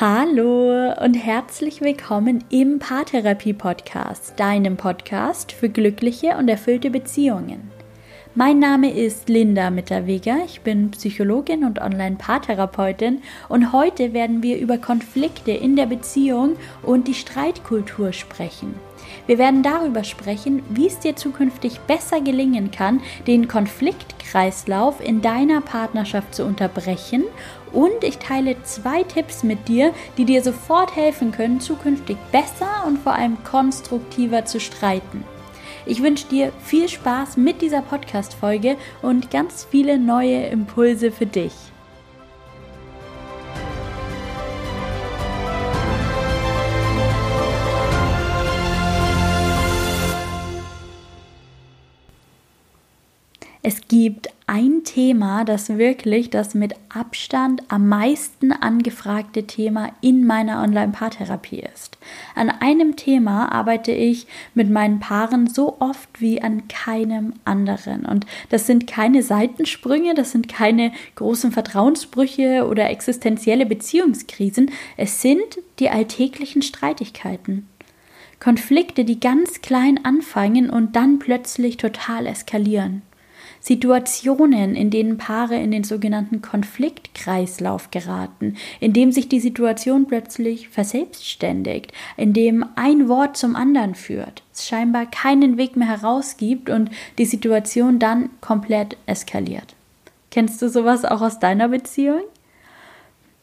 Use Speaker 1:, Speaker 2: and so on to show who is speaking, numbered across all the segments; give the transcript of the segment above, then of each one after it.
Speaker 1: Hallo und herzlich willkommen im Paartherapie Podcast, deinem Podcast für glückliche und erfüllte Beziehungen. Mein Name ist Linda Mitterweger, ich bin Psychologin und Online-Paartherapeutin und heute werden wir über Konflikte in der Beziehung und die Streitkultur sprechen. Wir werden darüber sprechen, wie es dir zukünftig besser gelingen kann, den Konfliktkreislauf in deiner Partnerschaft zu unterbrechen und ich teile zwei Tipps mit dir, die dir sofort helfen können, zukünftig besser und vor allem konstruktiver zu streiten. Ich wünsche dir viel Spaß mit dieser Podcast-Folge und ganz viele neue Impulse für dich. Es gibt ein Thema, das wirklich das mit Abstand am meisten angefragte Thema in meiner Online-Paartherapie ist. An einem Thema arbeite ich mit meinen Paaren so oft wie an keinem anderen. Und das sind keine Seitensprünge, das sind keine großen Vertrauensbrüche oder existenzielle Beziehungskrisen, es sind die alltäglichen Streitigkeiten. Konflikte, die ganz klein anfangen und dann plötzlich total eskalieren. Situationen, in denen Paare in den sogenannten Konfliktkreislauf geraten, in dem sich die Situation plötzlich verselbstständigt, in dem ein Wort zum anderen führt, es scheinbar keinen Weg mehr herausgibt und die Situation dann komplett eskaliert. Kennst du sowas auch aus deiner Beziehung?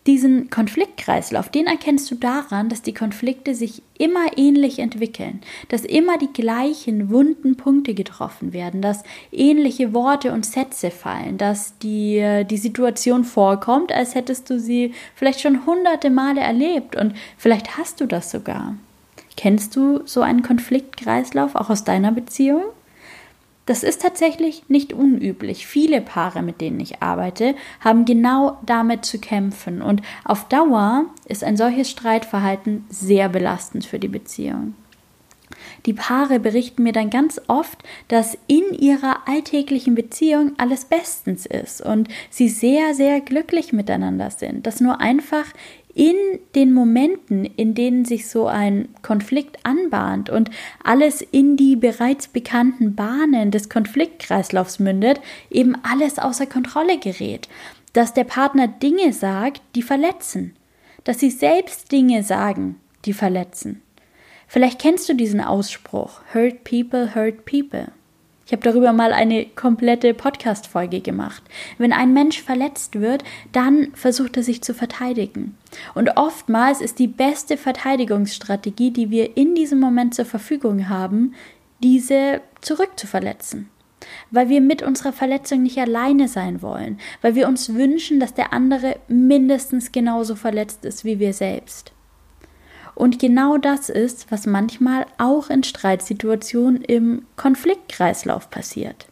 Speaker 1: Diesen Konfliktkreislauf, den erkennst du daran, dass die Konflikte sich immer ähnlich entwickeln, dass immer die gleichen wunden Punkte getroffen werden, dass ähnliche Worte und Sätze fallen, dass die, die Situation vorkommt, als hättest du sie vielleicht schon hunderte Male erlebt und vielleicht hast du das sogar. Kennst du so einen Konfliktkreislauf auch aus deiner Beziehung? Das ist tatsächlich nicht unüblich. Viele Paare, mit denen ich arbeite, haben genau damit zu kämpfen. Und auf Dauer ist ein solches Streitverhalten sehr belastend für die Beziehung. Die Paare berichten mir dann ganz oft, dass in ihrer alltäglichen Beziehung alles bestens ist und sie sehr, sehr glücklich miteinander sind, dass nur einfach in den Momenten, in denen sich so ein Konflikt anbahnt und alles in die bereits bekannten Bahnen des Konfliktkreislaufs mündet, eben alles außer Kontrolle gerät. Dass der Partner Dinge sagt, die verletzen. Dass sie selbst Dinge sagen, die verletzen. Vielleicht kennst du diesen Ausspruch, Hurt people, hurt people. Ich habe darüber mal eine komplette Podcast-Folge gemacht. Wenn ein Mensch verletzt wird, dann versucht er sich zu verteidigen. Und oftmals ist die beste Verteidigungsstrategie, die wir in diesem Moment zur Verfügung haben, diese zurückzuverletzen. Weil wir mit unserer Verletzung nicht alleine sein wollen, weil wir uns wünschen, dass der andere mindestens genauso verletzt ist wie wir selbst. Und genau das ist, was manchmal auch in Streitsituationen im Konfliktkreislauf passiert.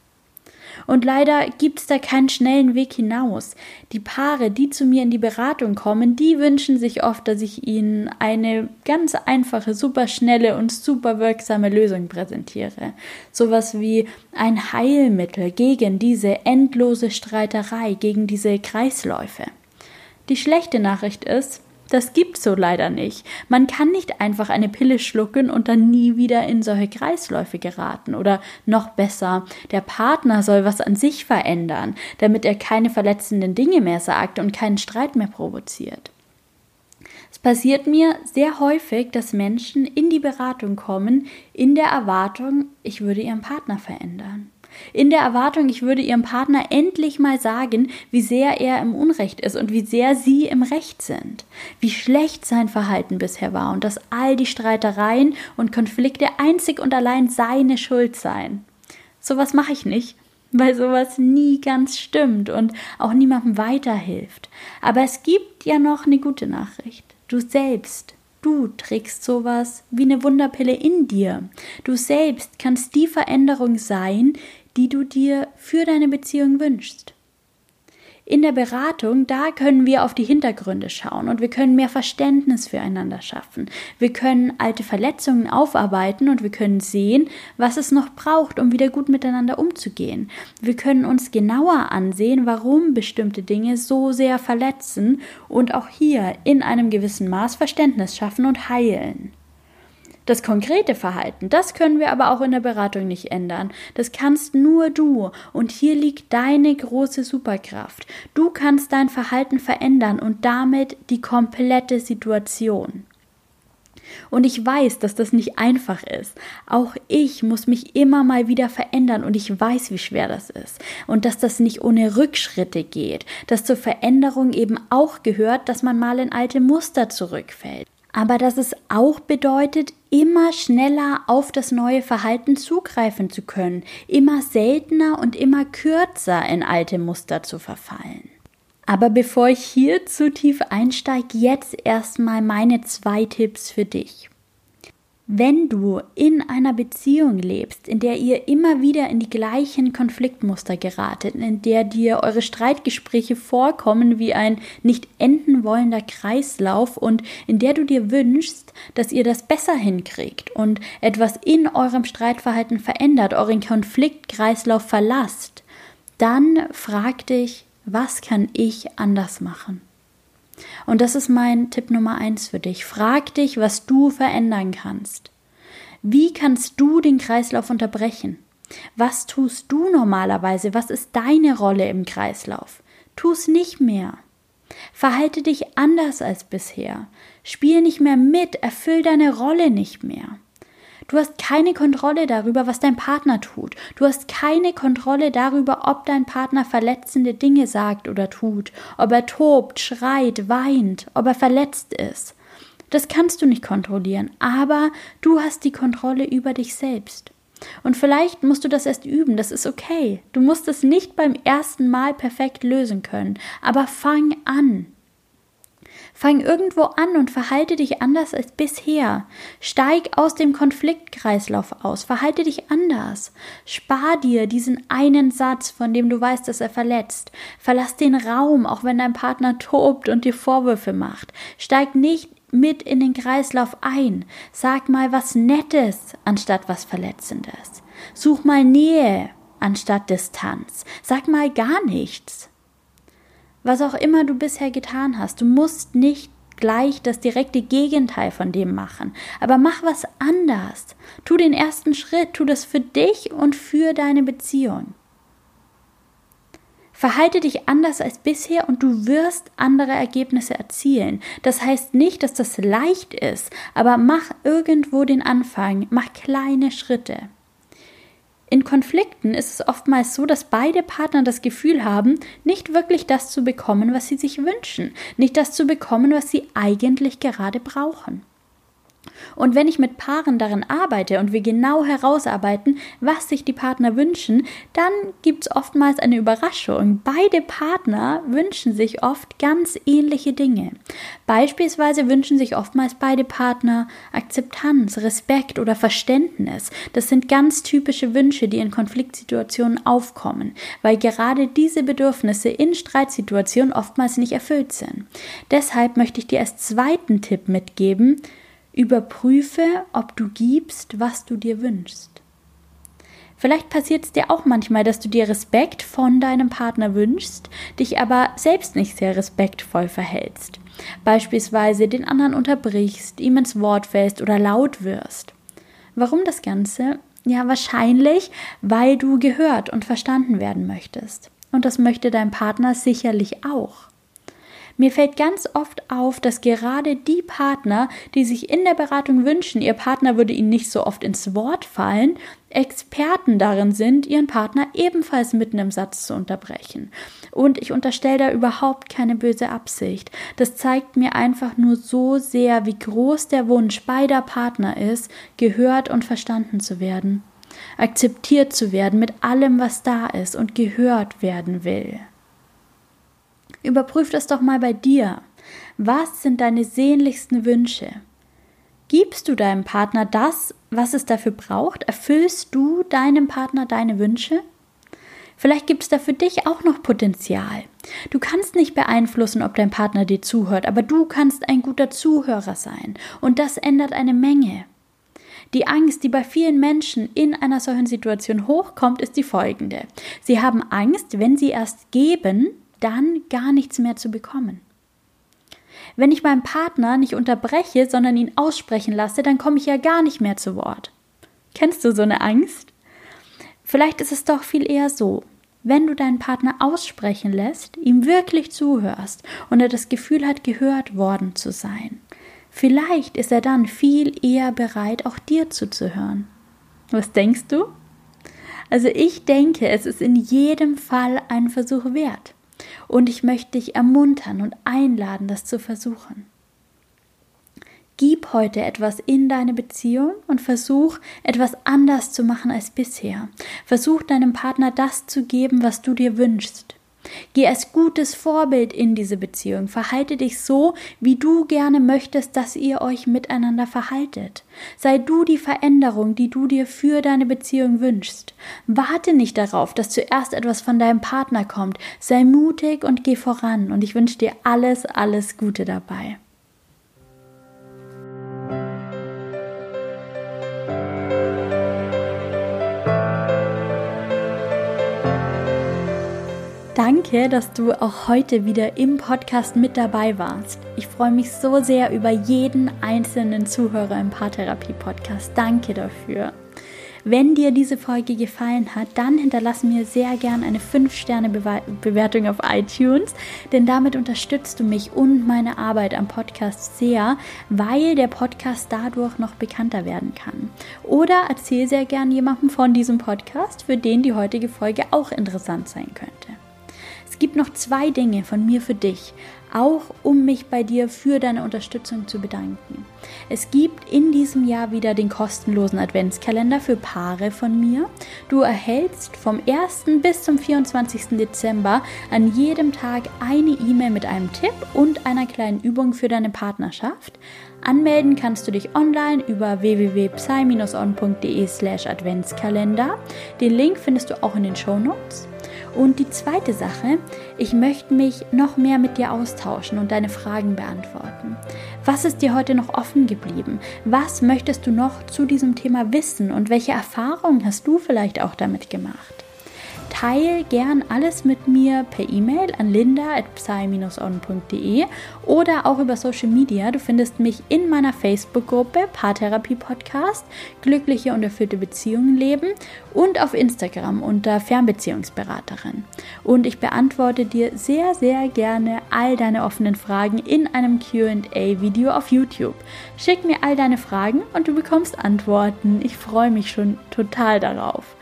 Speaker 1: Und leider gibt es da keinen schnellen Weg hinaus. Die Paare, die zu mir in die Beratung kommen, die wünschen sich oft, dass ich ihnen eine ganz einfache, super schnelle und super wirksame Lösung präsentiere. Sowas wie ein Heilmittel gegen diese endlose Streiterei, gegen diese Kreisläufe. Die schlechte Nachricht ist, das gibt's so leider nicht. Man kann nicht einfach eine Pille schlucken und dann nie wieder in solche Kreisläufe geraten. Oder noch besser, der Partner soll was an sich verändern, damit er keine verletzenden Dinge mehr sagt und keinen Streit mehr provoziert. Es passiert mir sehr häufig, dass Menschen in die Beratung kommen in der Erwartung, ich würde ihren Partner verändern in der Erwartung, ich würde ihrem Partner endlich mal sagen, wie sehr er im Unrecht ist und wie sehr sie im Recht sind, wie schlecht sein Verhalten bisher war und dass all die Streitereien und Konflikte einzig und allein seine Schuld seien. Sowas mache ich nicht, weil sowas nie ganz stimmt und auch niemandem weiterhilft. Aber es gibt ja noch eine gute Nachricht. Du selbst Du trägst sowas wie eine Wunderpille in dir. Du selbst kannst die Veränderung sein, die du dir für deine Beziehung wünschst. In der Beratung, da können wir auf die Hintergründe schauen und wir können mehr Verständnis füreinander schaffen. Wir können alte Verletzungen aufarbeiten und wir können sehen, was es noch braucht, um wieder gut miteinander umzugehen. Wir können uns genauer ansehen, warum bestimmte Dinge so sehr verletzen und auch hier in einem gewissen Maß Verständnis schaffen und heilen. Das konkrete Verhalten, das können wir aber auch in der Beratung nicht ändern. Das kannst nur du. Und hier liegt deine große Superkraft. Du kannst dein Verhalten verändern und damit die komplette Situation. Und ich weiß, dass das nicht einfach ist. Auch ich muss mich immer mal wieder verändern und ich weiß, wie schwer das ist. Und dass das nicht ohne Rückschritte geht. Dass zur Veränderung eben auch gehört, dass man mal in alte Muster zurückfällt aber dass es auch bedeutet, immer schneller auf das neue Verhalten zugreifen zu können, immer seltener und immer kürzer in alte Muster zu verfallen. Aber bevor ich hier zu tief einsteige, jetzt erstmal meine zwei Tipps für dich. Wenn du in einer Beziehung lebst, in der ihr immer wieder in die gleichen Konfliktmuster geratet, in der dir eure Streitgespräche vorkommen wie ein nicht enden wollender Kreislauf und in der du dir wünschst, dass ihr das besser hinkriegt und etwas in eurem Streitverhalten verändert, euren Konfliktkreislauf verlasst, dann frag dich, was kann ich anders machen? Und das ist mein Tipp Nummer eins für dich. Frag dich, was du verändern kannst. Wie kannst du den Kreislauf unterbrechen? Was tust du normalerweise? Was ist deine Rolle im Kreislauf? Tu es nicht mehr. Verhalte dich anders als bisher. Spiel nicht mehr mit, erfüll deine Rolle nicht mehr. Du hast keine Kontrolle darüber, was dein Partner tut. Du hast keine Kontrolle darüber, ob dein Partner verletzende Dinge sagt oder tut, ob er tobt, schreit, weint, ob er verletzt ist. Das kannst du nicht kontrollieren, aber du hast die Kontrolle über dich selbst. Und vielleicht musst du das erst üben, das ist okay. Du musst es nicht beim ersten Mal perfekt lösen können, aber fang an. Fang irgendwo an und verhalte dich anders als bisher. Steig aus dem Konfliktkreislauf aus, verhalte dich anders. Spar dir diesen einen Satz, von dem du weißt, dass er verletzt. Verlass den Raum, auch wenn dein Partner tobt und dir Vorwürfe macht. Steig nicht mit in den Kreislauf ein. Sag mal was Nettes anstatt was Verletzendes. Such mal Nähe anstatt Distanz. Sag mal gar nichts was auch immer du bisher getan hast. Du musst nicht gleich das direkte Gegenteil von dem machen, aber mach was anders. Tu den ersten Schritt, tu das für dich und für deine Beziehung. Verhalte dich anders als bisher und du wirst andere Ergebnisse erzielen. Das heißt nicht, dass das leicht ist, aber mach irgendwo den Anfang, mach kleine Schritte. In Konflikten ist es oftmals so, dass beide Partner das Gefühl haben, nicht wirklich das zu bekommen, was sie sich wünschen, nicht das zu bekommen, was sie eigentlich gerade brauchen. Und wenn ich mit Paaren darin arbeite und wir genau herausarbeiten, was sich die Partner wünschen, dann gibt es oftmals eine Überraschung. Beide Partner wünschen sich oft ganz ähnliche Dinge. Beispielsweise wünschen sich oftmals beide Partner Akzeptanz, Respekt oder Verständnis. Das sind ganz typische Wünsche, die in Konfliktsituationen aufkommen, weil gerade diese Bedürfnisse in Streitsituationen oftmals nicht erfüllt sind. Deshalb möchte ich dir als zweiten Tipp mitgeben, Überprüfe, ob du gibst, was du dir wünschst. Vielleicht passiert es dir auch manchmal, dass du dir Respekt von deinem Partner wünschst, dich aber selbst nicht sehr respektvoll verhältst. Beispielsweise den anderen unterbrichst, ihm ins Wort fällst oder laut wirst. Warum das Ganze? Ja, wahrscheinlich, weil du gehört und verstanden werden möchtest. Und das möchte dein Partner sicherlich auch. Mir fällt ganz oft auf, dass gerade die Partner, die sich in der Beratung wünschen, ihr Partner würde ihnen nicht so oft ins Wort fallen, Experten darin sind, ihren Partner ebenfalls mitten im Satz zu unterbrechen. Und ich unterstelle da überhaupt keine böse Absicht. Das zeigt mir einfach nur so sehr, wie groß der Wunsch beider Partner ist, gehört und verstanden zu werden, akzeptiert zu werden mit allem, was da ist und gehört werden will. Überprüf das doch mal bei dir. Was sind deine sehnlichsten Wünsche? Gibst du deinem Partner das, was es dafür braucht? Erfüllst du deinem Partner deine Wünsche? Vielleicht gibt es da für dich auch noch Potenzial. Du kannst nicht beeinflussen, ob dein Partner dir zuhört, aber du kannst ein guter Zuhörer sein. Und das ändert eine Menge. Die Angst, die bei vielen Menschen in einer solchen Situation hochkommt, ist die folgende. Sie haben Angst, wenn sie erst geben, dann gar nichts mehr zu bekommen. Wenn ich meinen Partner nicht unterbreche, sondern ihn aussprechen lasse, dann komme ich ja gar nicht mehr zu Wort. Kennst du so eine Angst? Vielleicht ist es doch viel eher so, wenn du deinen Partner aussprechen lässt, ihm wirklich zuhörst und er das Gefühl hat, gehört worden zu sein. Vielleicht ist er dann viel eher bereit, auch dir zuzuhören. Was denkst du? Also ich denke, es ist in jedem Fall ein Versuch wert. Und ich möchte dich ermuntern und einladen, das zu versuchen. Gib heute etwas in deine Beziehung und versuch etwas anders zu machen als bisher. Versuch deinem Partner das zu geben, was du dir wünschst. Geh als gutes Vorbild in diese Beziehung. Verhalte dich so, wie du gerne möchtest, dass ihr euch miteinander verhaltet. Sei du die Veränderung, die du dir für deine Beziehung wünschst. Warte nicht darauf, dass zuerst etwas von deinem Partner kommt. Sei mutig und geh voran. Und ich wünsche dir alles, alles Gute dabei. Danke, dass du auch heute wieder im Podcast mit dabei warst. Ich freue mich so sehr über jeden einzelnen Zuhörer im Paartherapie-Podcast. Danke dafür. Wenn dir diese Folge gefallen hat, dann hinterlass mir sehr gern eine 5-Sterne-Bewertung auf iTunes, denn damit unterstützt du mich und meine Arbeit am Podcast sehr, weil der Podcast dadurch noch bekannter werden kann. Oder erzähl sehr gern jemandem von diesem Podcast, für den die heutige Folge auch interessant sein könnte. Es gibt noch zwei Dinge von mir für dich, auch um mich bei dir für deine Unterstützung zu bedanken. Es gibt in diesem Jahr wieder den kostenlosen Adventskalender für Paare von mir. Du erhältst vom 1. bis zum 24. Dezember an jedem Tag eine E-Mail mit einem Tipp und einer kleinen Übung für deine Partnerschaft. Anmelden kannst du dich online über www.psy-on.de slash Adventskalender. Den Link findest du auch in den Show Notes. Und die zweite Sache, ich möchte mich noch mehr mit dir austauschen und deine Fragen beantworten. Was ist dir heute noch offen geblieben? Was möchtest du noch zu diesem Thema wissen und welche Erfahrungen hast du vielleicht auch damit gemacht? Teil gern alles mit mir per E-Mail an linda.psy-on.de oder auch über Social Media. Du findest mich in meiner Facebook-Gruppe Paartherapie Podcast, glückliche und erfüllte Beziehungen leben und auf Instagram unter Fernbeziehungsberaterin. Und ich beantworte dir sehr, sehr gerne all deine offenen Fragen in einem QA-Video auf YouTube. Schick mir all deine Fragen und du bekommst Antworten. Ich freue mich schon total darauf.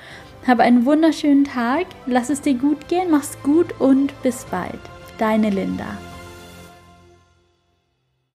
Speaker 1: Habe einen wunderschönen Tag, lass es dir gut gehen, mach's gut und bis bald. Deine Linda.